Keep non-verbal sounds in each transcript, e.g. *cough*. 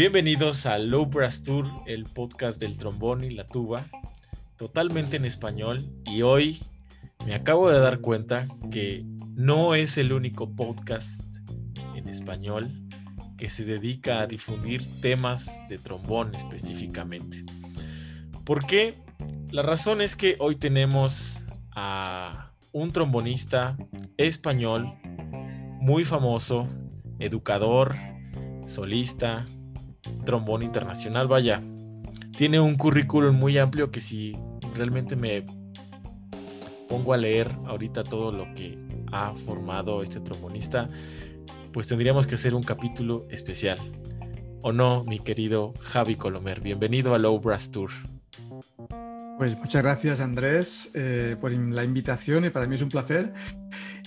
Bienvenidos a Low Brass Tour, el podcast del trombón y la tuba, totalmente en español. Y hoy me acabo de dar cuenta que no es el único podcast en español que se dedica a difundir temas de trombón específicamente. ¿Por qué? La razón es que hoy tenemos a un trombonista español muy famoso, educador, solista, trombón internacional, vaya. Tiene un currículum muy amplio que si realmente me pongo a leer ahorita todo lo que ha formado este trombonista, pues tendríamos que hacer un capítulo especial. ¿O no, mi querido Javi Colomer? Bienvenido a Low Brass Tour. Pues muchas gracias Andrés eh, por la invitación y para mí es un placer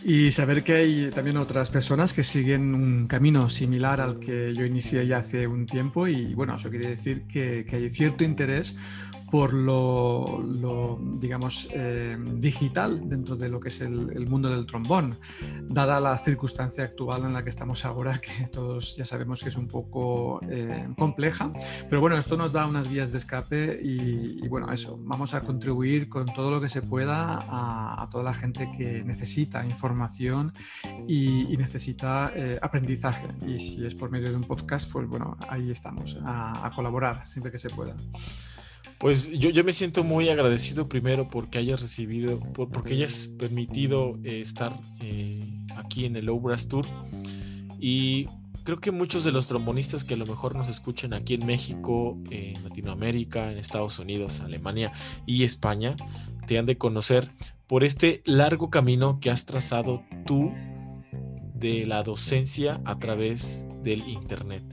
y saber que hay también otras personas que siguen un camino similar al que yo inicié ya hace un tiempo y bueno, eso quiere decir que, que hay cierto interés por lo, digamos, eh, digital dentro de lo que es el, mundo del trombón, dada la circunstancia actual en la que estamos ahora, *laughs* que todos ya sabemos que es un poco eh, compleja. Pero bueno, esto nos da unas vías de escape y, bueno, eso, vamos a contribuir con todo lo que se pueda a, toda la gente que necesita información y, necesita eh, aprendizaje. Y si es por medio de un podcast, pues bueno, ahí estamos, a, a colaborar siempre que se pueda. Pues yo, me siento muy agradecido primero porque hayas recibido, porque hayas permitido eh, estar eh, aquí en el Obras Tour. Y creo que muchos de los trombonistas que a lo mejor nos escuchan aquí en México, en Latinoamérica, en Estados Unidos, Alemania y España, te han de conocer por este largo camino que has trazado tú de la docencia a través del Internet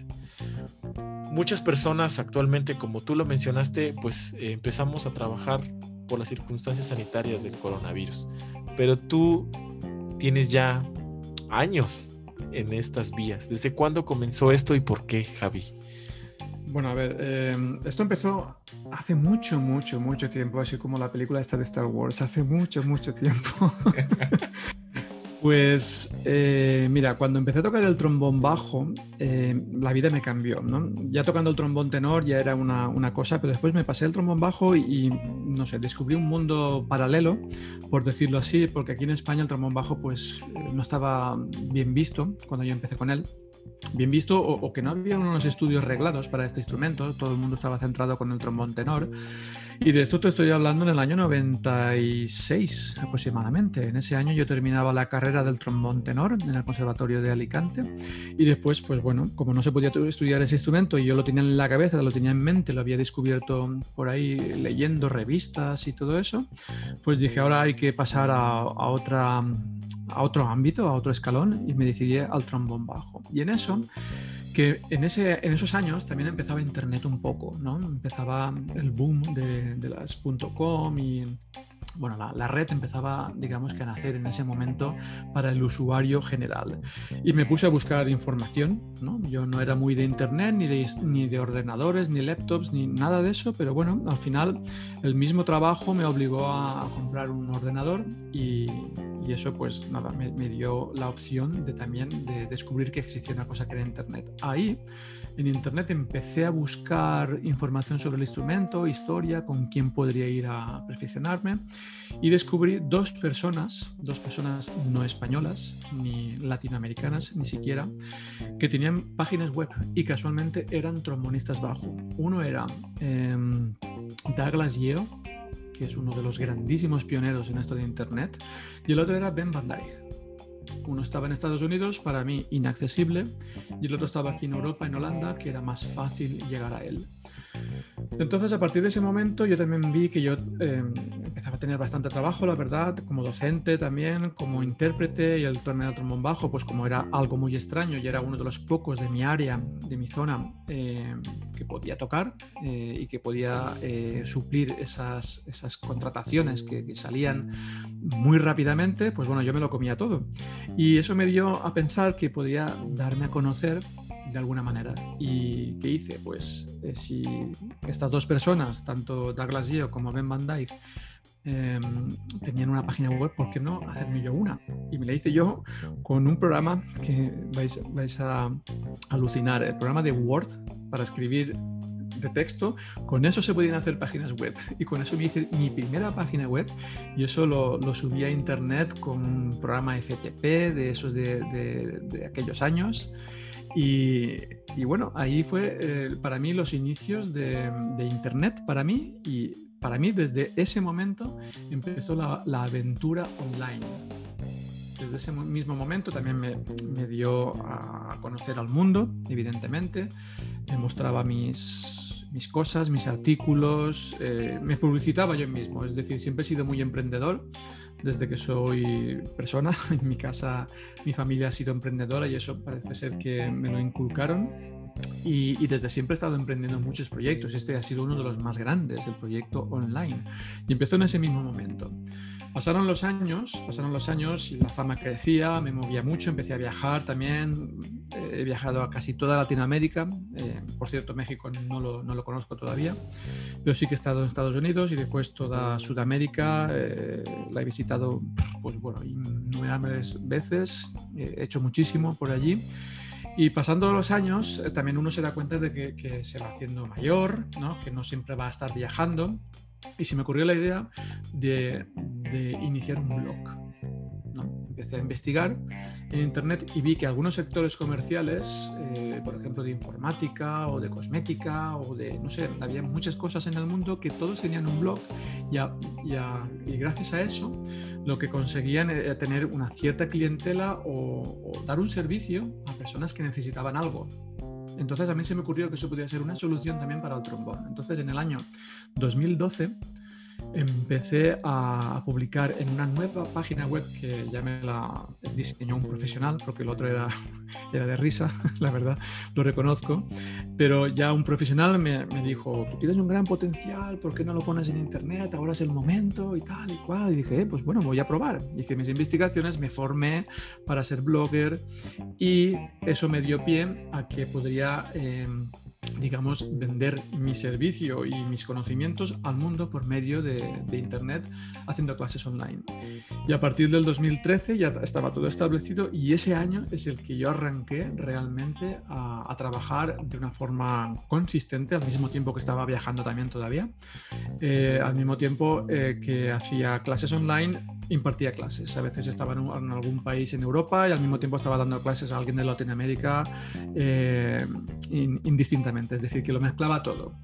muchas personas actualmente, como tú lo mencionaste, pues eh, empezamos a trabajar por las circunstancias sanitarias del coronavirus. Pero tú tienes ya años en estas vías. ¿Desde cuándo comenzó esto y por qué, Javi? Bueno, a ver, em, esto empezó hace mucho, mucho, mucho tiempo, así como la película esta de Star Wars, hace mucho, mucho tiempo. *laughs* Pues eh, mira, cuando empecé a tocar el trombón bajo, eh, la vida me cambió. Ya tocando el trombón tenor ya era una, cosa, pero después me pasé el trombón bajo y, no sé, descubrí un mundo paralelo, por decirlo así, porque aquí en España el trombón bajo pues eh, no estaba bien visto cuando yo empecé con él bien visto o, que no había unos estudios reglados para este instrumento, todo el mundo estaba centrado con el trombón tenor. Y de esto te estoy hablando en el año 96 aproximadamente. En ese año yo terminaba la carrera del trombón tenor en el Conservatorio de Alicante y después, pues bueno, como no se podía estudiar ese instrumento y yo lo tenía en la cabeza, lo tenía en mente, lo había descubierto por ahí leyendo revistas y todo eso, pues dije, ahora hay que pasar a otra a otro ámbito, a otro escalón y me decidí al trombón bajo. Y en eso, que en, ese, en esos años también empezaba Internet un poco, ¿no? Empezaba el boom de, de las .com y bueno, la, red empezaba, digamos que a nacer en ese momento para el usuario general. Y me puse a buscar información, ¿no? Yo no era muy de internet, ni de, ni de ordenadores, ni laptops, ni nada de eso, pero bueno, al final el mismo trabajo me obligó a comprar un ordenador y, y eso pues nada, me, me, dio la opción de también de descubrir que existía una cosa que era internet. Ahí en internet empecé a buscar información sobre el instrumento, historia, con quién podría ir a perfeccionarme y descubrí dos personas, dos personas no españolas ni latinoamericanas ni siquiera, que tenían páginas web y casualmente eran trombonistas bajo. Uno era em, Douglas Yeo, que es uno de los grandísimos pioneros en esto de internet, y el otro era Ben Van Dyke uno estaba en Estados Unidos, para mí inaccesible, y el otro estaba aquí en Europa, en Holanda, que era más fácil llegar a él. Entonces, a partir de ese momento, yo también vi que yo eh, empezaba a tener bastante trabajo, la verdad, como docente también, como intérprete, y el torneo del trombón bajo, pues como era algo muy extraño y era uno de los pocos de mi área, de mi zona, eh, que podía tocar eh, y que podía suplir esas, esas contrataciones que, que salían muy rápidamente, pues bueno, yo me lo comía todo. Y eso me dio a pensar que podía darme a conocer de alguna manera. ¿Y qué hice? Pues eh, si estas dos personas, tanto Douglas Yeo como Ben Van Dyke, em, tenían una página web, ¿por qué no hacerme yo una? Y me la hice yo con un programa que vais, vais a alucinar, el programa de Word para escribir de texto, con eso se podían hacer páginas web. Y con eso me hice mi primera página web y eso lo, lo subí a internet con un programa FTP de esos de, de, aquellos años. Y, bueno, ahí fue eh, para mí los inicios de, Internet, para mí, y para mí desde ese momento empezó la, aventura online. Desde ese mismo momento también me, dio a conocer al mundo, evidentemente. Me mostraba mis, mis cosas, mis artículos, eh, me publicitaba yo mismo, es decir, siempre he sido muy emprendedor desde que soy persona. *laughs* En mi casa, mi familia ha sido emprendedora y eso parece ser que me lo inculcaron. Y, desde siempre he estado emprendiendo muchos proyectos. Este ha sido uno de los más grandes, el proyecto online. Y empezó en ese mismo momento. Pasaron los años, pasaron los años la fama crecía, me movía mucho, empecé a viajar también, he viajado a casi toda Latinoamérica, eh, por cierto México no lo, no lo, conozco todavía, pero sí que he estado en Estados Unidos y después toda Sudamérica, eh, la he visitado pues bueno, innumerables veces, he hecho muchísimo por allí. Y pasando los años, eh, también uno se da cuenta de que, que se va haciendo mayor, ¿no? que no siempre va a estar viajando y se me ocurrió la idea de, iniciar un blog. Empecé a investigar en Internet y vi que algunos sectores comerciales, eh, por ejemplo de informática o de cosmética o de, no sé, había muchas cosas en el mundo que todos tenían un blog y, y, gracias a eso lo que conseguían era tener una cierta clientela o dar un servicio a personas que necesitaban algo. Entonces a mí se me ocurrió que eso podría ser una solución también para el trombón. Entonces en el año 2012 empecé a publicar en una nueva página web que ya me la diseñó un profesional, porque el otro era, *laughs* era de risa, *laughs* la verdad, lo reconozco, pero ya un profesional me, me, dijo, tú tienes un gran potencial, ¿por qué no lo pones en internet? Ahora es el momento y tal y cual. Y dije, eh, pues bueno, voy a probar. Hice mis investigaciones, me formé para ser blogger y eso me dio pie a que podría... Eh, digamos, vender mi servicio y mis conocimientos al mundo por medio de, Internet haciendo clases online. Y a partir del 2013 ya estaba todo establecido y ese año es el que yo arranqué realmente a, trabajar de una forma consistente al mismo tiempo que estaba viajando también todavía, eh, al mismo tiempo eh, que hacía clases online impartía clases. A veces estaba en, algún país en Europa y al mismo tiempo estaba dando clases a alguien de Latinoamérica eh, indistintamente. Es decir, que lo mezclaba todo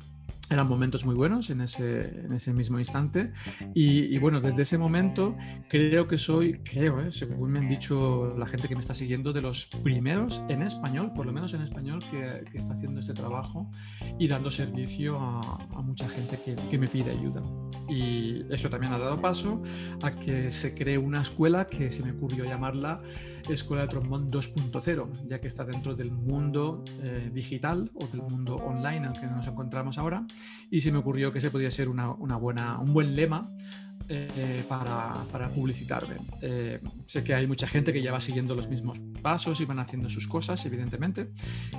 eran momentos muy buenos en ese, en ese mismo instante. Y, bueno, desde ese momento creo que soy, creo, ¿eh? según me han dicho la gente que me está siguiendo, de los primeros en español, por lo menos en español, que, está haciendo este trabajo y dando servicio a, mucha gente que, me pide ayuda. Y eso también ha dado paso a que se cree una escuela que se me ocurrió llamarla Escuela de Trombón 2.0, ya que está dentro del mundo eh, digital o del mundo online en el que nos encontramos ahora y se me ocurrió que ese podía ser una, buena, un buen lema eh, para, publicitarme. Eh, sé que hay mucha gente que ya va siguiendo los mismos pasos y van haciendo sus cosas, evidentemente,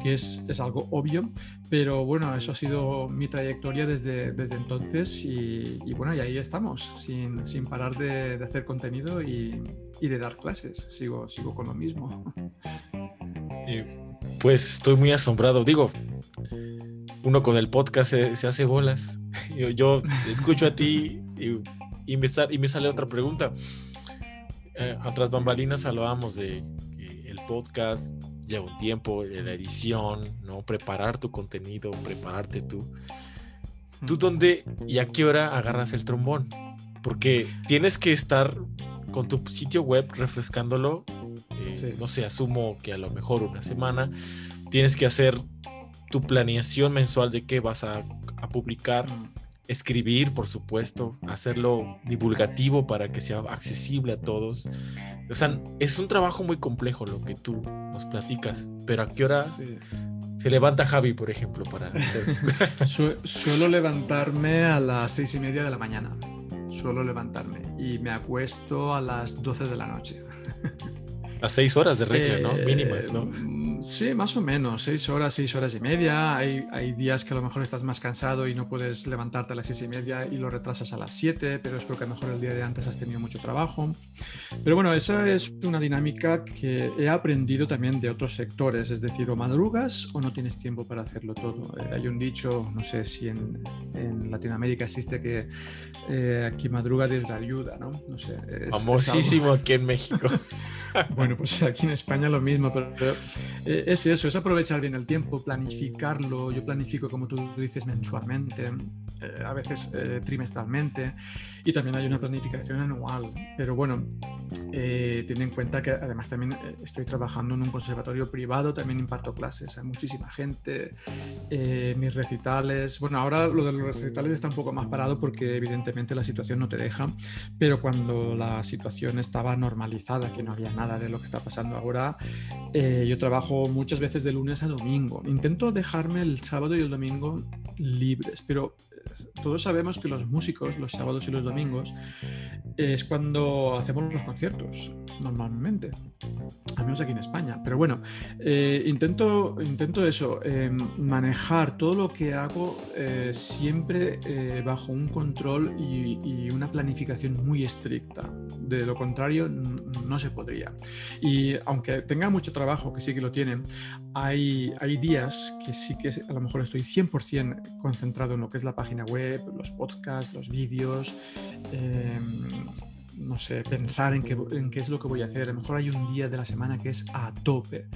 que es, es algo obvio, pero bueno, eso ha sido mi trayectoria desde, desde entonces y, y, bueno, y ahí estamos, sin, sin parar de, de, hacer contenido y, y, de dar clases. Sigo, sigo con lo mismo. *laughs* pues estoy muy asombrado. Digo, uno con el podcast se, hace bolas. *laughs* Yo, escucho a ti y, me, y me sale otra pregunta. Eh, a bambalinas hablábamos de el podcast lleva un tiempo, la edición, ¿no? Preparar tu contenido, prepararte tú. ¿Tú dónde y a qué hora agarras el trombón? Porque tienes que estar con tu sitio web refrescándolo. Eh, no sé, asumo que a lo mejor una semana. Tienes que hacer tu planeación mensual de qué vas a, publicar, escribir, por supuesto, hacerlo divulgativo para que sea accesible a todos. O sea, es un trabajo muy complejo lo que tú nos platicas, pero ¿a qué hora se levanta Javi, por ejemplo, para hacer *laughs* Suelo levantarme a las seis y media de la mañana. Suelo levantarme y me acuesto a las 12 de la noche. A seis horas de regla, ¿no? Mínimas, ¿no? Sí, más o menos, seis horas, seis horas y media. Hay, hay, días que a lo mejor estás más cansado y no puedes levantarte a las seis y media y lo retrasas a las siete, pero es porque a lo mejor el día de antes has tenido mucho trabajo. Pero bueno, esa es una dinámica que he aprendido también de otros sectores, es decir, o madrugas o no tienes tiempo para hacerlo todo. Eh, hay un dicho, no sé si en, en Latinoamérica existe que eh, aquí madruga desde ayuda, ¿no? no sé, Famosísimo aquí en México. *laughs* bueno, pues aquí en España lo mismo, pero, es eso, es aprovechar bien el tiempo, planificarlo. Yo planifico, como tú dices, mensualmente, eh, a veces eh, trimestralmente, y también hay una planificación anual. Pero bueno, ten en cuenta que además también estoy trabajando en un conservatorio privado, también imparto clases a muchísima gente, mis recitales. Bueno, ahora lo de los recitales está un poco más parado porque evidentemente la situación no te deja, pero cuando la situación estaba normalizada, que no había nada de lo que está pasando ahora. Eh, yo trabajo muchas veces de lunes a domingo. Intento dejarme el sábado y el domingo libres, pero todos sabemos que los músicos, los sábados y los domingos, es cuando hacemos los conciertos, normalmente, al menos aquí en España. Pero bueno, eh, intento, intento eso, em, manejar todo lo que hago eh, siempre eh, bajo un control y, y, una planificación muy estricta. De lo contrario, no se podría. Y aunque tenga mucho trabajo, que sí que lo tiene, hay, hay días que sí que a lo mejor estoy 100% concentrado en lo que es la página web, los podcasts, los vídeos, em, no sé, pensar en qué, en qué es lo que voy a hacer. A lo mejor hay un día de la semana que es a tope,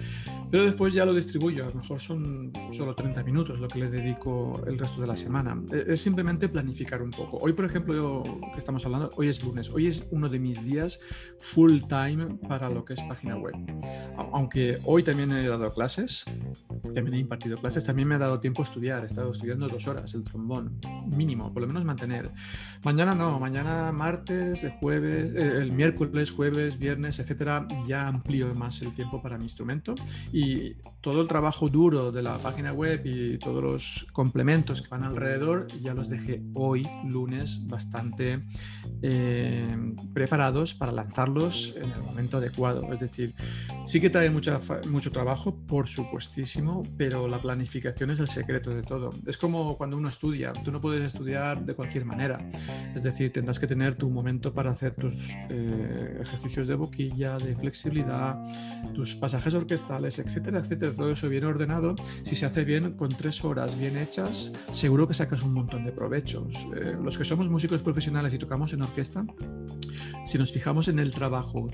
pero después ya lo distribuyo. A lo mejor son solo 30 minutos lo que le dedico el resto de la semana. E, es simplemente planificar un poco. Hoy, por ejemplo, yo, que estamos hablando, hoy es lunes. Hoy es uno de mis días full time para lo que es página web. Aunque hoy también he dado clases, también he impartido clases, también me ha dado tiempo a estudiar. He estado estudiando dos horas el trombón, mínimo, por lo menos mantener. Mañana no, mañana martes, jueves eh, el miércoles, jueves, viernes, etcétera, ya amplío más el tiempo para mi instrumento y todo el trabajo duro de la página web y todos los complementos que van alrededor ya los dejé hoy, lunes, bastante eh, preparados para lanzarlos en el momento adecuado. Es decir, sí que trae mucho, mucho trabajo, por supuestísimo, pero la planificación es el secreto de todo. Es como cuando uno estudia, tú no puedes estudiar de cualquier manera. Es decir, tendrás que tener tu momento para hacer tus eh, ejercicios de boquilla, de flexibilidad, tus pasajes orquestales, etcétera, etcétera. Todo eso bien ordenado. Si se hace bien, con tres horas bien hechas, seguro que sacas un montón de provechos. Eh, los que somos músicos profesionales y tocamos en orquesta, si nos fijamos en el trabajo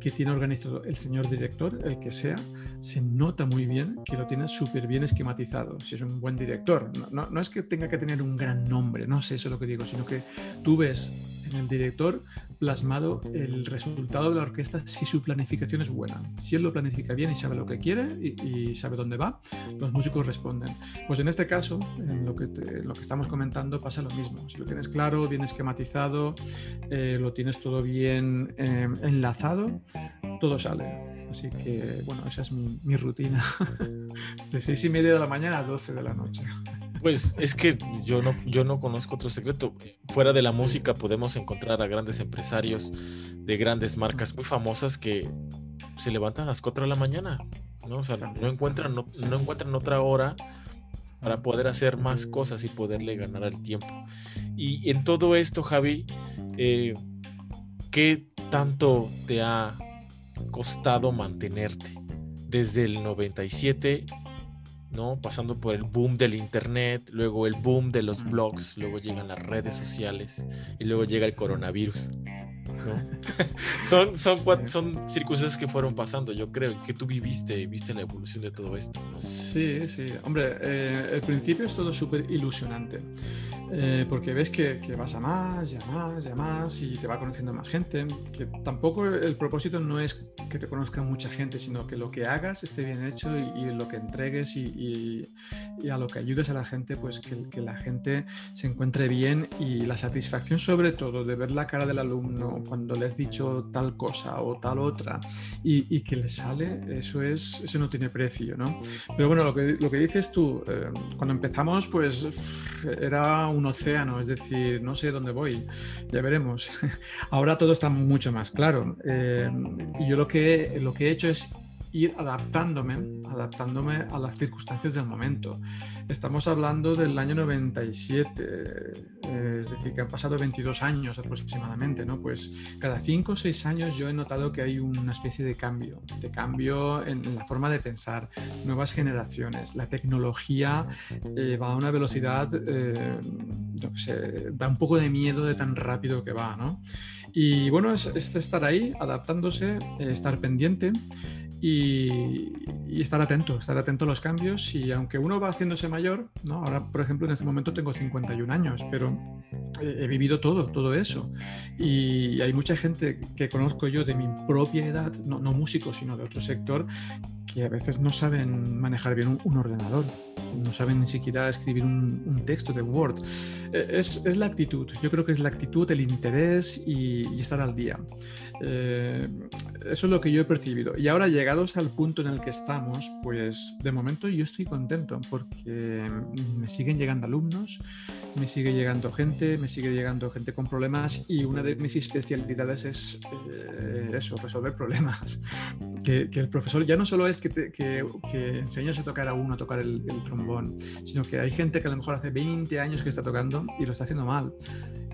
que tiene organizado el señor director, el que sea, se nota muy bien que lo tiene súper bien esquematizado. Si es un buen director, no, no, no es que tenga que tener un gran nombre, no sé eso es lo que digo, sino que tú ves en el director plasmado el resultado de la orquesta si su planificación es buena. Si él lo planifica bien y sabe lo que quiere y, sabe dónde va, los músicos responden. Pues en este caso, en lo que, lo que estamos comentando, pasa lo mismo. Si lo tienes claro, bien esquematizado, eh, lo tienes todo bien eh, enlazado, todo sale. Así que, bueno, esa es mi, mi rutina. *laughs* de seis y media de la mañana a 12 de la noche. Pues es que yo no, yo no conozco otro secreto. Fuera de la música podemos encontrar a grandes empresarios de grandes marcas muy famosas que se levantan a las 4 de la mañana, ¿no? O sea, no encuentran, no, encuentran otra hora para poder hacer más cosas y poderle ganar al tiempo. Y en todo esto, Javi, eh, ¿qué tanto te ha costado mantenerte? Desde el 97 ¿no? Pasando por el boom del internet, luego el boom de los blogs, luego llegan las redes sociales y luego llega el coronavirus. *laughs* son, son, son circunstancias que fueron pasando, yo creo, que tú viviste, viste la evolución de todo esto. Sí, sí, hombre, eh, el principio es todo súper ilusionante. Eh, porque ves que, vas a más, ya más, ya más y te va conociendo más gente. Que tampoco el propósito no es que te conozca mucha gente, sino que lo que hagas esté bien hecho y, lo que entregues y, a lo que ayudes a la gente, pues que, que, la gente se encuentre bien y la satisfacción sobre todo de ver la cara del alumno cuando le has dicho tal cosa o tal otra y, que le sale, eso, es, eso no tiene precio, ¿no? Pero bueno, lo que, lo que dices tú, eh, cuando empezamos pues era un océano, es decir, no sé dónde voy, ya veremos. *laughs* Ahora todo está mucho más claro. Eh, y yo lo que, lo que he hecho es ir adaptándome, adaptándome a las circunstancias del momento. Estamos hablando del año 97, eh, es decir, que han pasado 22 años aproximadamente, ¿no? Pues cada 5 o 6 años yo he notado que hay una especie de cambio, de cambio en la forma de pensar, nuevas generaciones, la tecnología eh, va a una velocidad, eh, da un poco de miedo de tan rápido que va, ¿no? Y bueno, es, estar ahí, adaptándose, eh, estar pendiente y, estar atento, estar atento a los cambios. Y aunque uno va haciéndose mayor, ¿no? ahora por ejemplo en este momento tengo 51 años, pero he vivido todo, todo eso. Y hay mucha gente que conozco yo de mi propia edad, no, no músicos, sino de otro sector, que a veces no saben manejar bien un, ordenador, no saben ni siquiera escribir un, texto de Word. E, es, es, la actitud, yo creo que es la actitud, el interés y, estar al día. Eh, eso es lo que yo he percibido. Y ahora al punto en el que estamos, pues de momento yo estoy contento porque me siguen llegando alumnos, me sigue llegando gente, me sigue llegando gente con problemas y una de mis especialidades es eh, eso, resolver problemas. Que, que, el profesor ya no solo es que, que, que enseñas a tocar a uno a tocar el, el, trombón, sino que hay gente que a lo mejor hace 20 años que está tocando y lo está haciendo mal.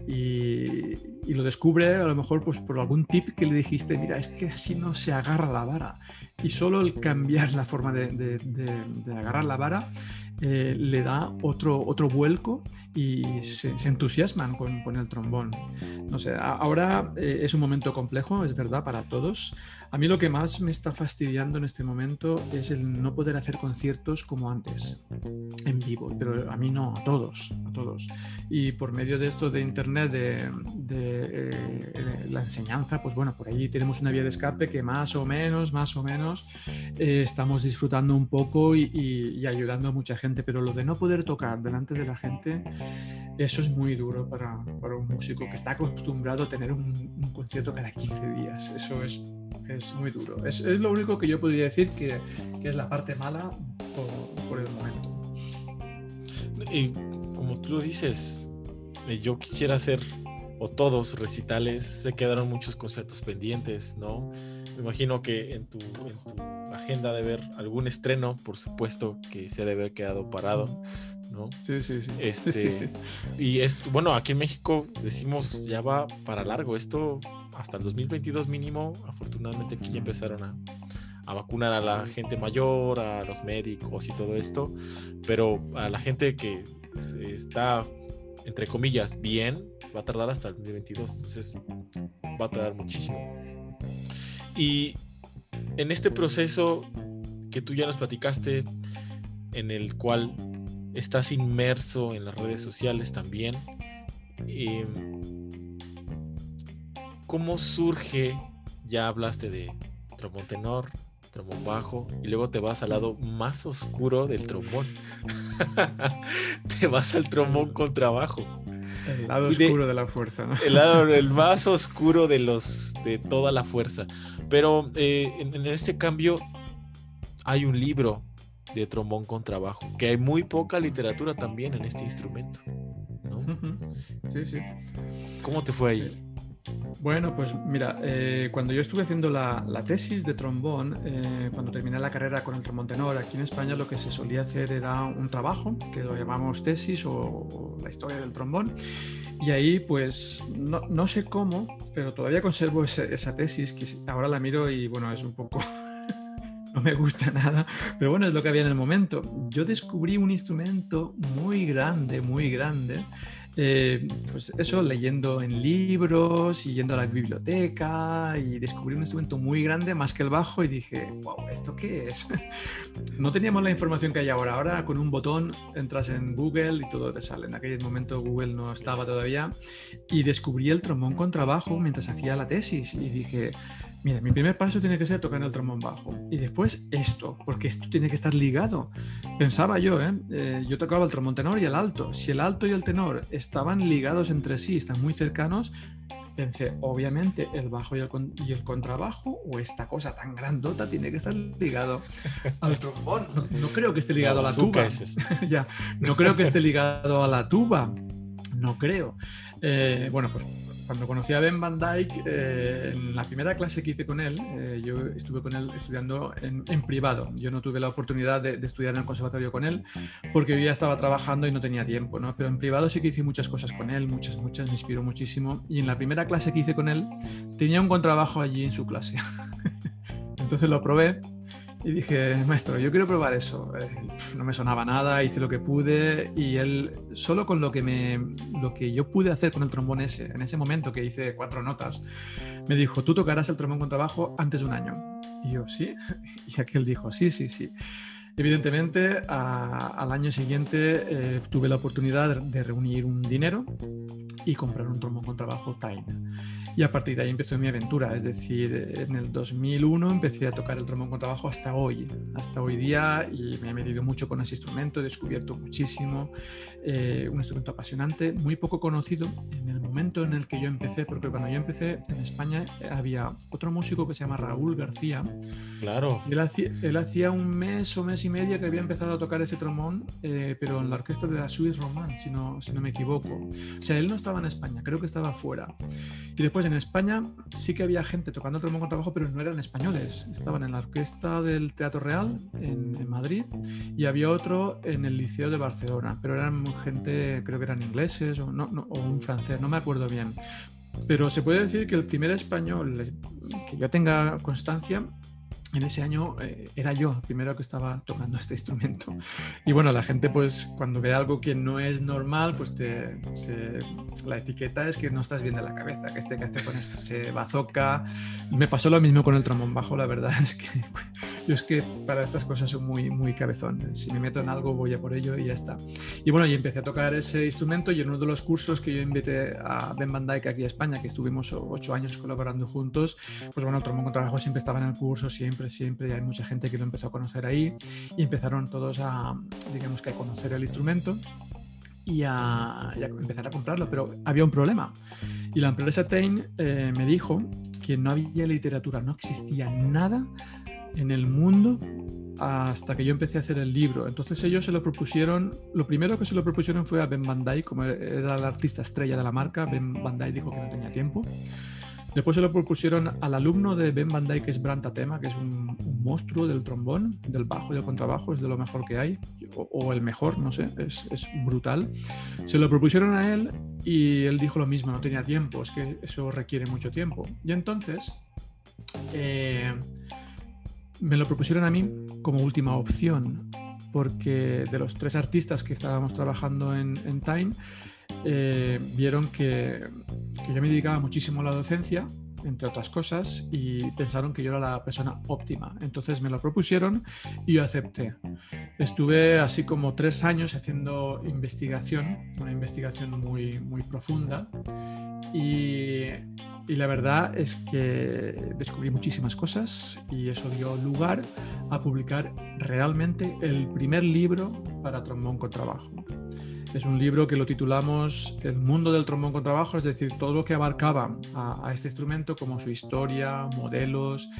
Y, y, lo descubre a lo mejor pues, por algún tip que le dijiste, mira, es que así no se agarra la vara. Y solo el cambiar la forma de, de, de agarrar la vara eh, le da otro, otro vuelco y se, entusiasman con, con, el trombón. No sé, ahora eh, es un momento complejo, es verdad, para todos. A mí lo que más me está fastidiando en este momento es el no poder hacer conciertos como antes, en vivo, pero a mí no, a todos, a todos. Y por medio de esto de Internet, de, de eh, la enseñanza, pues bueno, por ahí tenemos una vía de escape que más o menos, más o menos, estamos disfrutando un poco y, ayudando a mucha gente pero lo de no poder tocar delante de la gente, eso es muy duro para, un músico que está acostumbrado a tener un, concierto cada 15 días. Eso es, es muy duro. Es, lo único que yo podría decir que, es la parte mala por, el momento. Y como tú lo dices, eh, yo quisiera hacer, o todos recitales, se quedaron muchos conciertos pendientes, ¿no? Me imagino que en tu, en tu agenda de ver algún estreno, por supuesto que se debe haber quedado parado, ¿no? Sí, sí, sí. Este, *laughs* y esto, bueno, aquí en México decimos ya va para largo, esto hasta el 2022 mínimo, afortunadamente aquí ya empezaron a, a vacunar a la gente mayor, a los médicos y todo esto, pero a la gente que está, entre comillas, bien, va a tardar hasta el 2022, entonces va a tardar muchísimo. Y en este proceso que tú ya nos platicaste, en el cual estás inmerso en las redes sociales también, em, ¿cómo surge? Ya hablaste de trombón tenor, trombón bajo, y luego te vas al lado más oscuro del trombón. *laughs* te vas al trombón contrabajo. El lado oscuro de, la fuerza, El lado el *laughs* más oscuro de los de toda la fuerza. Pero eh, en, este cambio hay un libro de trombón con trabajo, que hay muy poca literatura también en este instrumento. *laughs* Sí, sí. ¿Cómo te fue ahí? Bueno, pues mira, eh, cuando yo estuve haciendo la, tesis de trombón, eh, cuando terminé la carrera con el trombón tenor, aquí en España lo que se solía hacer era un trabajo, que lo llamamos tesis o, la historia del trombón, y ahí pues no, no sé cómo, pero todavía conservo esa tesis, que ahora la miro y bueno, es un poco... *laughs* no me gusta nada, pero bueno, es lo que había en el momento. Yo descubrí un instrumento muy grande, muy grande, eh, pues eso, leyendo en libros y yendo a la biblioteca y descubrí un instrumento muy grande, más que el bajo, y dije, wow, ¿esto qué es? *laughs* no teníamos la información que hay ahora. Ahora con un botón entras en Google y todo te sale. En aquel momento Google no estaba todavía y descubrí el trombón con trabajo mientras hacía la tesis y dije, Mira, mi primer paso tiene que ser tocar el trombón bajo. Y después esto, porque esto tiene que estar ligado. Pensaba yo, ¿eh? ¿eh? yo tocaba el trombón tenor y el alto. Si el alto y el tenor estaban ligados entre sí, están muy cercanos, pensé, obviamente el bajo y el, y el contrabajo o esta cosa tan grandota tiene que estar ligado al trombón. No, creo que esté ligado a la tuba. *laughs* ya, no creo que esté ligado a la tuba. No creo. Eh, bueno, pues cuando conocí a Ben Van Dyke, eh, en la primera clase que hice con él, eh, yo estuve con él estudiando en, privado. Yo no tuve la oportunidad de, estudiar en el conservatorio con él porque yo ya estaba trabajando y no tenía tiempo, ¿no? Pero en privado sí que hice muchas cosas con él, muchas, muchas, me inspiró muchísimo. Y en la primera clase que hice con él, tenía un contrabajo allí en su clase. *laughs* Entonces lo probé y dije, maestro, yo quiero probar eso. Eh, no me sonaba nada, hice lo que pude y él, solo con lo que, me, lo que yo pude hacer con el trombón ese, en ese momento que hice cuatro notas, me dijo, tú tocarás el trombón con trabajo antes de un año. Y yo, sí. *laughs* Y aquel dijo, sí, sí, sí. Evidentemente, al año siguiente eh, tuve la oportunidad de reunir un dinero y comprar un trombón con trabajo Time. Y a partir de ahí empezó mi aventura, es decir, en el 2001 empecé a tocar el trombón con trabajo hasta hoy, hasta hoy día, y me he metido mucho con ese instrumento, he descubierto muchísimo, eh, un instrumento apasionante, muy poco conocido en el momento en el que yo empecé, porque cuando yo empecé en España había otro músico que se llama Raúl García. Claro. Él hacía, él hacía un mes o mes y medio que había empezado a tocar ese trombón, eh, pero en la orquesta de la Swiss Romance, si no, si no me equivoco. O sea, él no estaba en España, creo que estaba fuera. Y después en España sí que había gente tocando el trombón con trabajo, pero no eran españoles. Estaban en la orquesta del Teatro Real en, Madrid y había otro en el Liceo de Barcelona, pero eran gente, creo que eran ingleses o, no, o un francés, no me acuerdo bien. Pero se puede decir que el primer español que yo tenga constancia en ese año eh, era yo el primero que estaba tocando este instrumento. Y bueno, la gente pues cuando ve algo que no es normal, pues te, la etiqueta es que no estás bien de la cabeza, que este que hace con este bazooka. Me pasó lo mismo con el trombón bajo, la verdad *laughs* es que yo es que para estas cosas soy muy, muy cabezón. Si me meto en algo voy a por ello y ya está. Y bueno, y empecé a tocar ese instrumento y en uno de los cursos que yo invité a Ben Van Dyke aquí a España, que estuvimos ocho años colaborando juntos, pues bueno, el trombón con trabajo siempre estaba en el curso, siempre siempre, hay mucha gente que lo empezó a conocer ahí y empezaron todos a, digamos que a conocer el instrumento y a, empezar a comprarlo, pero había un problema. Y la empresa Tain eh, me dijo que no había literatura, no existía nada en el mundo hasta que yo empecé a hacer el libro. Entonces ellos se lo propusieron, lo primero que se lo propusieron fue a Ben Dyke, como era el artista estrella de la marca, Ben Dyke dijo que no tenía tiempo. Después se lo propusieron al alumno de Ben Van Dyke, que es Branta Tema, que es un, monstruo del trombón, del bajo y del contrabajo, es de lo mejor que hay, o, el mejor, no sé, es, brutal. Se lo propusieron a él y él dijo lo mismo, no tenía tiempo, es que eso requiere mucho tiempo. Y entonces eh, me lo propusieron a mí como última opción, porque de los tres artistas que estábamos trabajando en Time, eh, vieron que, yo me dedicaba muchísimo a la docencia, entre otras cosas, y pensaron que yo era la persona óptima. Entonces me lo propusieron y yo acepté. Estuve así como tres años haciendo investigación, una investigación muy, muy profunda, y, y la verdad es que descubrí muchísimas cosas y eso dio lugar a publicar realmente el primer libro para trombón con trabajo. Es un libro que lo titulamos El mundo del trombón con trabajo, es decir, todo lo que abarcaba a, este instrumento, como su historia, modelos,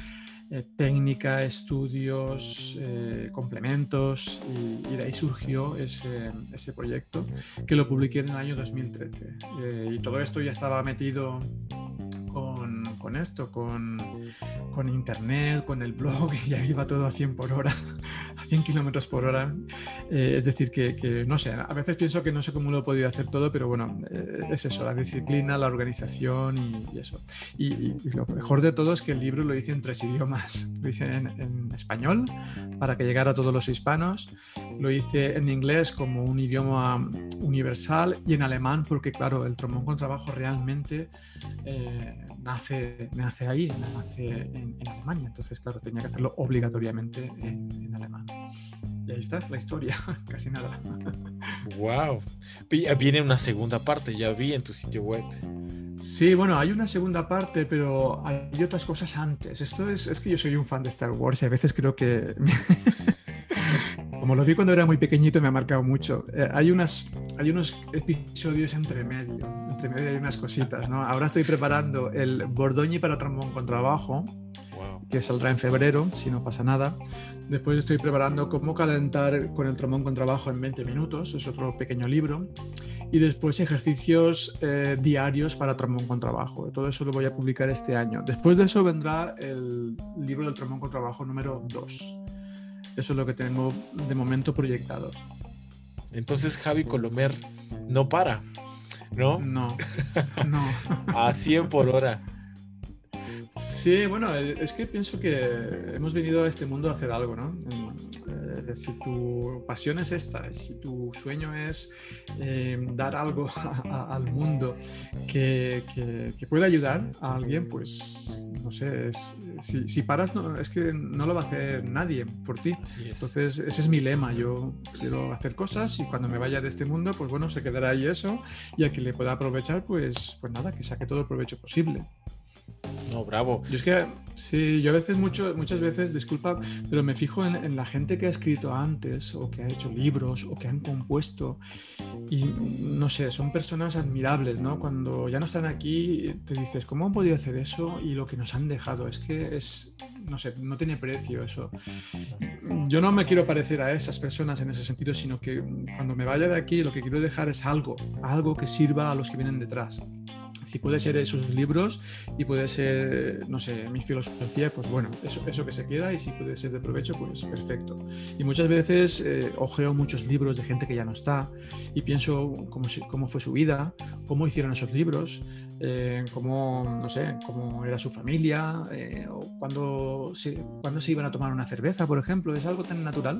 eh, técnica, estudios, eh, complementos, y, de ahí surgió ese, ese, proyecto que lo publiqué en el año 2013. Eh, y todo esto ya estaba metido con, esto, con, internet, con el blog, *laughs* y ya iba todo a 100 por hora, 100 kilómetros por hora. Eh, es decir, que, que, no sé, a veces pienso que no sé cómo lo he podido hacer todo, pero bueno, eh, es eso, la disciplina, la organización y, eso. Y, lo mejor de todo es que el libro lo hice en tres idiomas. Lo hice en, en español para que llegara a todos los hispanos, lo hice en inglés como un idioma universal y en alemán porque, claro, el trombón con trabajo realmente eh, nace, nace ahí, nace en, Alemania. Entonces, claro, tenía que hacerlo obligatoriamente en, alemán. Y ahí está la historia, *laughs* casi nada. ¡Wow! Viene una segunda parte, ya vi en tu sitio web. Sí, bueno, hay una segunda parte, pero hay otras cosas antes. Esto es, es que yo soy un fan de Star Wars y a veces creo que *laughs* como lo vi cuando era muy pequeñito, me ha marcado mucho. Eh, hay, unas, hay unos episodios entre medio, entre medio hay unas cositas, ¿no? Ahora estoy preparando el Bordoñi para trombón con trabajo, que saldrá en febrero, si no pasa nada. Después estoy preparando cómo calentar con el trombón con trabajo en 20 minutos, es otro pequeño libro. y después ejercicios eh, diarios para trombón con trabajo. Todo eso lo voy a publicar este año. Después de eso vendrá el libro del trombón con trabajo número 2. Eso es lo que tengo de momento proyectado. Entonces Javi Colomer no para, ¿no? No, *laughs* no. A 100 por hora. Sí, bueno, es que pienso que hemos venido a este mundo a hacer algo, ¿no? Eh, si tu pasión es esta, si tu sueño es eh, dar algo *laughs* al mundo que, que, pueda ayudar a alguien, pues no sé, si, paras, no, es que no lo va a hacer nadie por ti. Entonces, ese es mi lema. Yo quiero hacer cosas y cuando me vaya de este mundo, pues bueno, se quedará ahí eso y a quien le pueda aprovechar, pues, pues nada, que saque todo el provecho posible. No, bravo. Yo es que, sí, yo a veces, mucho, muchas veces, disculpa, pero me fijo en, la gente que ha escrito antes, o que ha hecho libros, o que han compuesto, y no sé, son personas admirables, ¿no? Cuando ya no están aquí, te dices, ¿cómo han podido hacer eso? Y lo que nos han dejado, es que es, no sé, no tiene precio eso. Yo no me quiero parecer a esas personas en ese sentido, sino que cuando me vaya de aquí, lo que quiero dejar es algo, algo que sirva a los que vienen detrás si puede ser esos libros y puede ser, no sé, mi filosofía, pues bueno, eso, eso que se queda y si puede ser de provecho, pues perfecto. Y muchas veces eh, ojeo muchos libros de gente que ya no está y pienso cómo, cómo fue su vida, cómo hicieron esos libros, eh, cómo, no sé, cómo era su familia, eh, o cuando se, cuando se iban a tomar una cerveza, por ejemplo. Es algo tan natural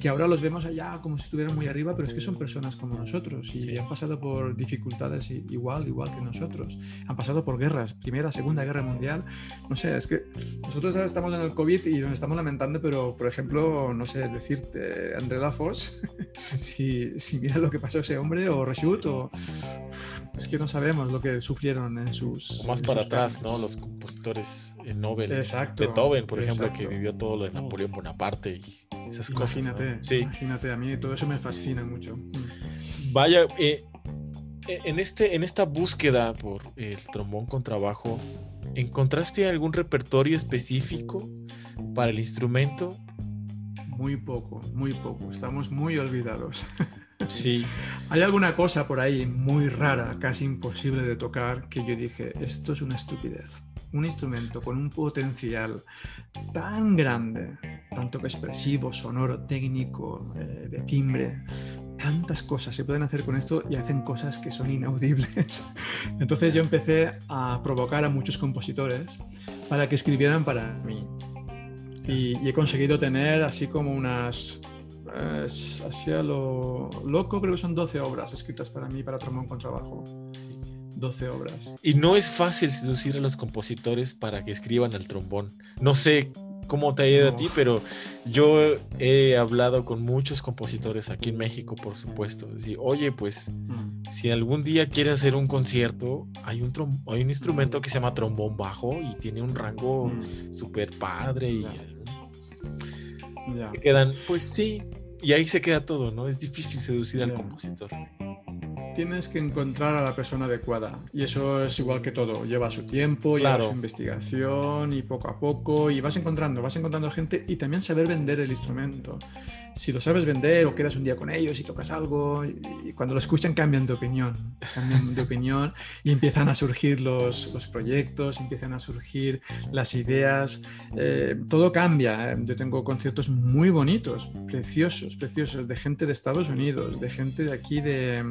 que ahora los vemos allá como si estuvieran muy arriba, pero es que son personas como nosotros y han pasado por dificultades igual, igual que nosotros han pasado por guerras, Primera, Segunda Guerra Mundial. No sé, es que nosotros ahora estamos en el COVID y nos estamos lamentando, pero por ejemplo, no sé, decirte, André Lafos, *laughs* si, si mira lo que pasó ese hombre, o Reshut, o. Es que no sabemos lo que sufrieron en sus. más para atrás, ¿no? Los compositores Nobel. Exacto. Beethoven, por ejemplo, que vivió todo lo de Napoleón Bonaparte y esas imagínate, cosas. Sí. Imagínate, a mí todo eso me fascina mucho. Vaya, eh, en, este, en esta búsqueda por el trombón con trabajo, ¿encontraste algún repertorio específico para el instrumento? Muy poco, muy poco. Estamos muy olvidados. *laughs* Sí. Hay alguna cosa por ahí muy rara, casi imposible de tocar, que yo dije, esto es una estupidez. Un instrumento con un potencial tan grande, tanto expresivo, sonoro, técnico, eh, de timbre, tantas cosas se pueden hacer con esto y hacen cosas que son inaudibles. *laughs* Entonces yo empecé a provocar a muchos compositores para que escribieran para mí. Y, he conseguido tener así como unas... Así a lo loco, creo que son 12 obras escritas para mí, para trombón con trabajo. 12 obras. Y no es fácil seducir a los compositores para que escriban al trombón. No sé cómo te ha ido a ti, pero yo he hablado con muchos compositores aquí en México, por supuesto. Decir, oye, pues mm. si algún día quieres hacer un concierto, hay un, hay un instrumento que se llama trombón bajo y tiene un rango mm. súper padre y quedan, pues sí, y ahí se queda todo, ¿no? Es difícil seducir al compositor tienes que encontrar a la persona adecuada. Y eso es igual que todo. Lleva su tiempo, lleva su investigación y poco a poco. Y vas encontrando, vas encontrando gente y también saber vender el instrumento. Si lo sabes vender o quedas un día con ellos y tocas algo, y, cuando lo escuchan cambian de opinión. Cambian de opinión y empiezan a surgir los, los proyectos, empiezan a surgir las ideas. Eh, todo cambia. Yo tengo conciertos muy bonitos, preciosos, preciosos, de gente de Estados Unidos, de gente de aquí de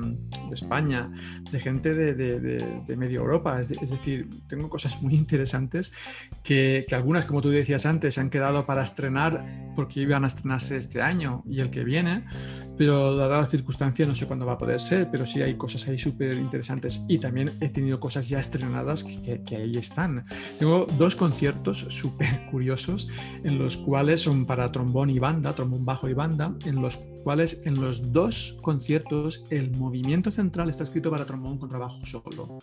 España, de gente de, medio Europa. Es, decir, tengo cosas muy interesantes que, algunas, como tú decías antes, se han quedado para estrenar porque iban a estrenarse este año y el que viene, pero dada la circunstancia no sé cuándo va a poder ser, pero sí hay cosas ahí súper interesantes y también he tenido cosas ya estrenadas que, que ahí están. Tengo dos conciertos súper *laughs* curiosos en los cuales son para trombón y banda, trombón bajo y banda, en los cuales en los dos conciertos el movimiento central está escrito para trombón con trabajo solo.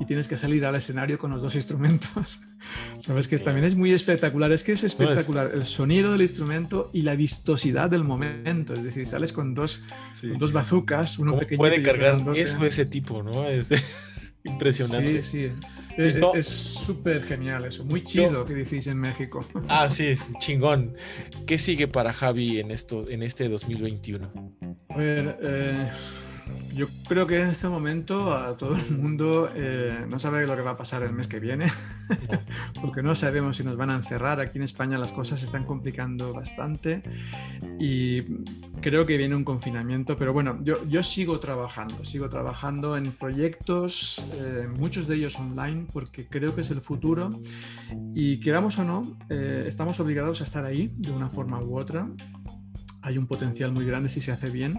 Y tienes que salir al escenario con los dos instrumentos. *laughs* Sabes que también es muy espectacular. Es que es espectacular el sonido del instrumento y la vistosidad del momento. Es decir, sales con dos, dos bazucas, uno pequeño. Puede cargar eso ese tipo, ¿no? Es *laughs* impresionante. Sí, sí. Es súper genial eso, muy chido que decís en México. *laughs* Ah, sí, chingón. ¿Qué sigue para Javi en, esto, en este 2021? A ver, eh, yo creo que en este momento a todo el mundo eh, no sabe lo que va a pasar el mes que viene, *laughs* porque no sabemos si nos van a encerrar. Aquí en España las cosas se están complicando bastante y creo que viene un confinamiento, pero bueno, yo, yo sigo trabajando, sigo trabajando en proyectos, eh, muchos de ellos online, porque creo que es el futuro y queramos o no, eh, estamos obligados a estar ahí de una forma u otra. Hay un potencial muy grande si se hace bien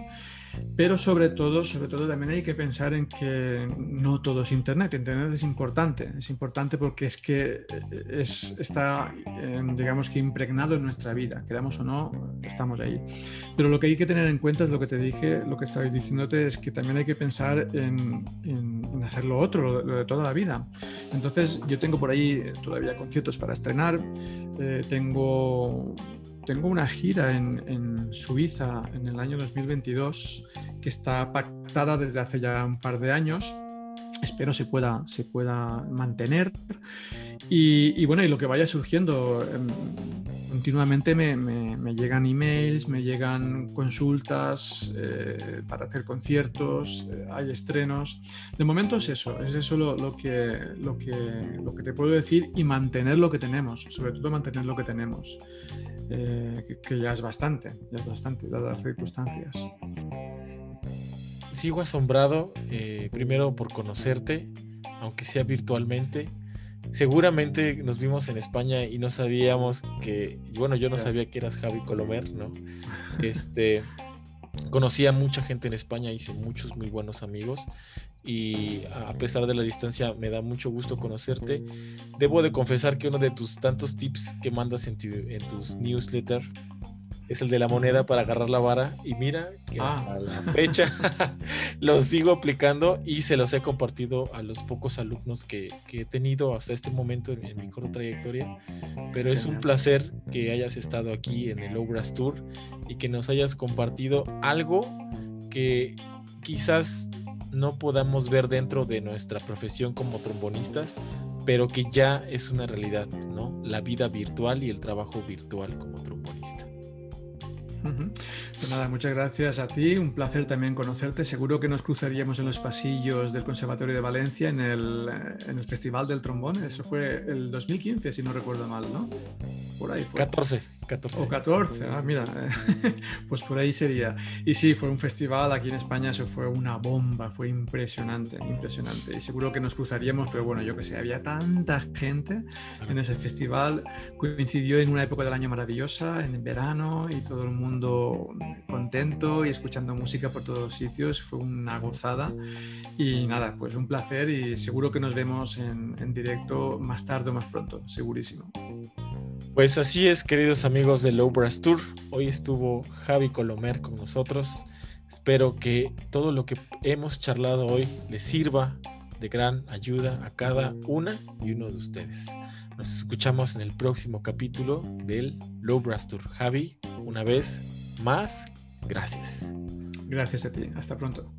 pero sobre todo, sobre todo también hay que pensar en que no todo es Internet. Internet es importante, es importante porque es que eh, es, está, em, digamos que impregnado en nuestra vida, queramos o no, estamos ahí. Pero lo que hay que tener en cuenta es lo que te dije, lo que estaba diciéndote, es que también hay que pensar en, en, hacer lo otro, lo, de toda la vida. Entonces, yo tengo por ahí todavía conciertos para estrenar, eh, tengo tengo una gira en, Suiza en el año 2022 que está pactada desde hace ya un par de años. Espero se pueda, se pueda mantener. Y, bueno, y lo que vaya surgiendo, em, continuamente me, llegan emails, me llegan consultas eh, para hacer conciertos, eh, hay estrenos. De momento es eso, es eso lo, que, lo, que, lo que te puedo decir y mantener lo que tenemos, sobre todo mantener lo que tenemos. Eh, que, ya es bastante, ya es bastante, dadas las circunstancias. Sigo asombrado, eh, primero por conocerte, aunque sea virtualmente. Seguramente nos vimos en España y no sabíamos que, bueno, yo no sabía que eras Javi Colomer, ¿no? Este, conocí a mucha gente en España, hice muchos muy buenos amigos y a pesar de la distancia me da mucho gusto conocerte. Debo de confesar que uno de tus tantos tips que mandas en, en tus newsletter es el de la moneda para agarrar la vara y mira que ah. a la fecha *laughs* los sigo aplicando y se los he compartido a los pocos alumnos que, he tenido hasta este momento en, mi corta trayectoria pero es un placer que hayas estado aquí en el Obras Tour y que nos hayas compartido algo que quizás no podamos ver dentro de nuestra profesión como trombonistas, pero que ya es una realidad, ¿no? La vida virtual y el trabajo virtual como trombonista. Pues nada, muchas gracias a ti, un placer también conocerte. Seguro que nos cruzaríamos en los pasillos del Conservatorio de Valencia en el, en el Festival del Trombón. Eso fue el 2015, si no recuerdo mal, ¿no? Por ahí fue. 14, 14. O 14, ah, mira, *laughs* pues por ahí sería. Y sí, fue un festival aquí en España, eso fue una bomba, fue impresionante, impresionante. Y seguro que nos cruzaríamos, pero bueno, yo que sé, había tanta gente en ese festival. Coincidió en una época del año maravillosa, en el verano, y todo el mundo contento y escuchando música por todos los sitios. Fue una gozada. Y nada, pues un placer y seguro que nos vemos en, en directo más tarde o más pronto, segurísimo. Pues así es, queridos amigos de Low Brass Tour. Hoy estuvo Javi Colomer con nosotros. Espero que todo lo que hemos charlado hoy les sirva de gran ayuda a cada una y uno de ustedes. Nos escuchamos en el próximo capítulo del Low Brass Tour. Javi, una vez más, gracias. Gracias a ti. Hasta pronto.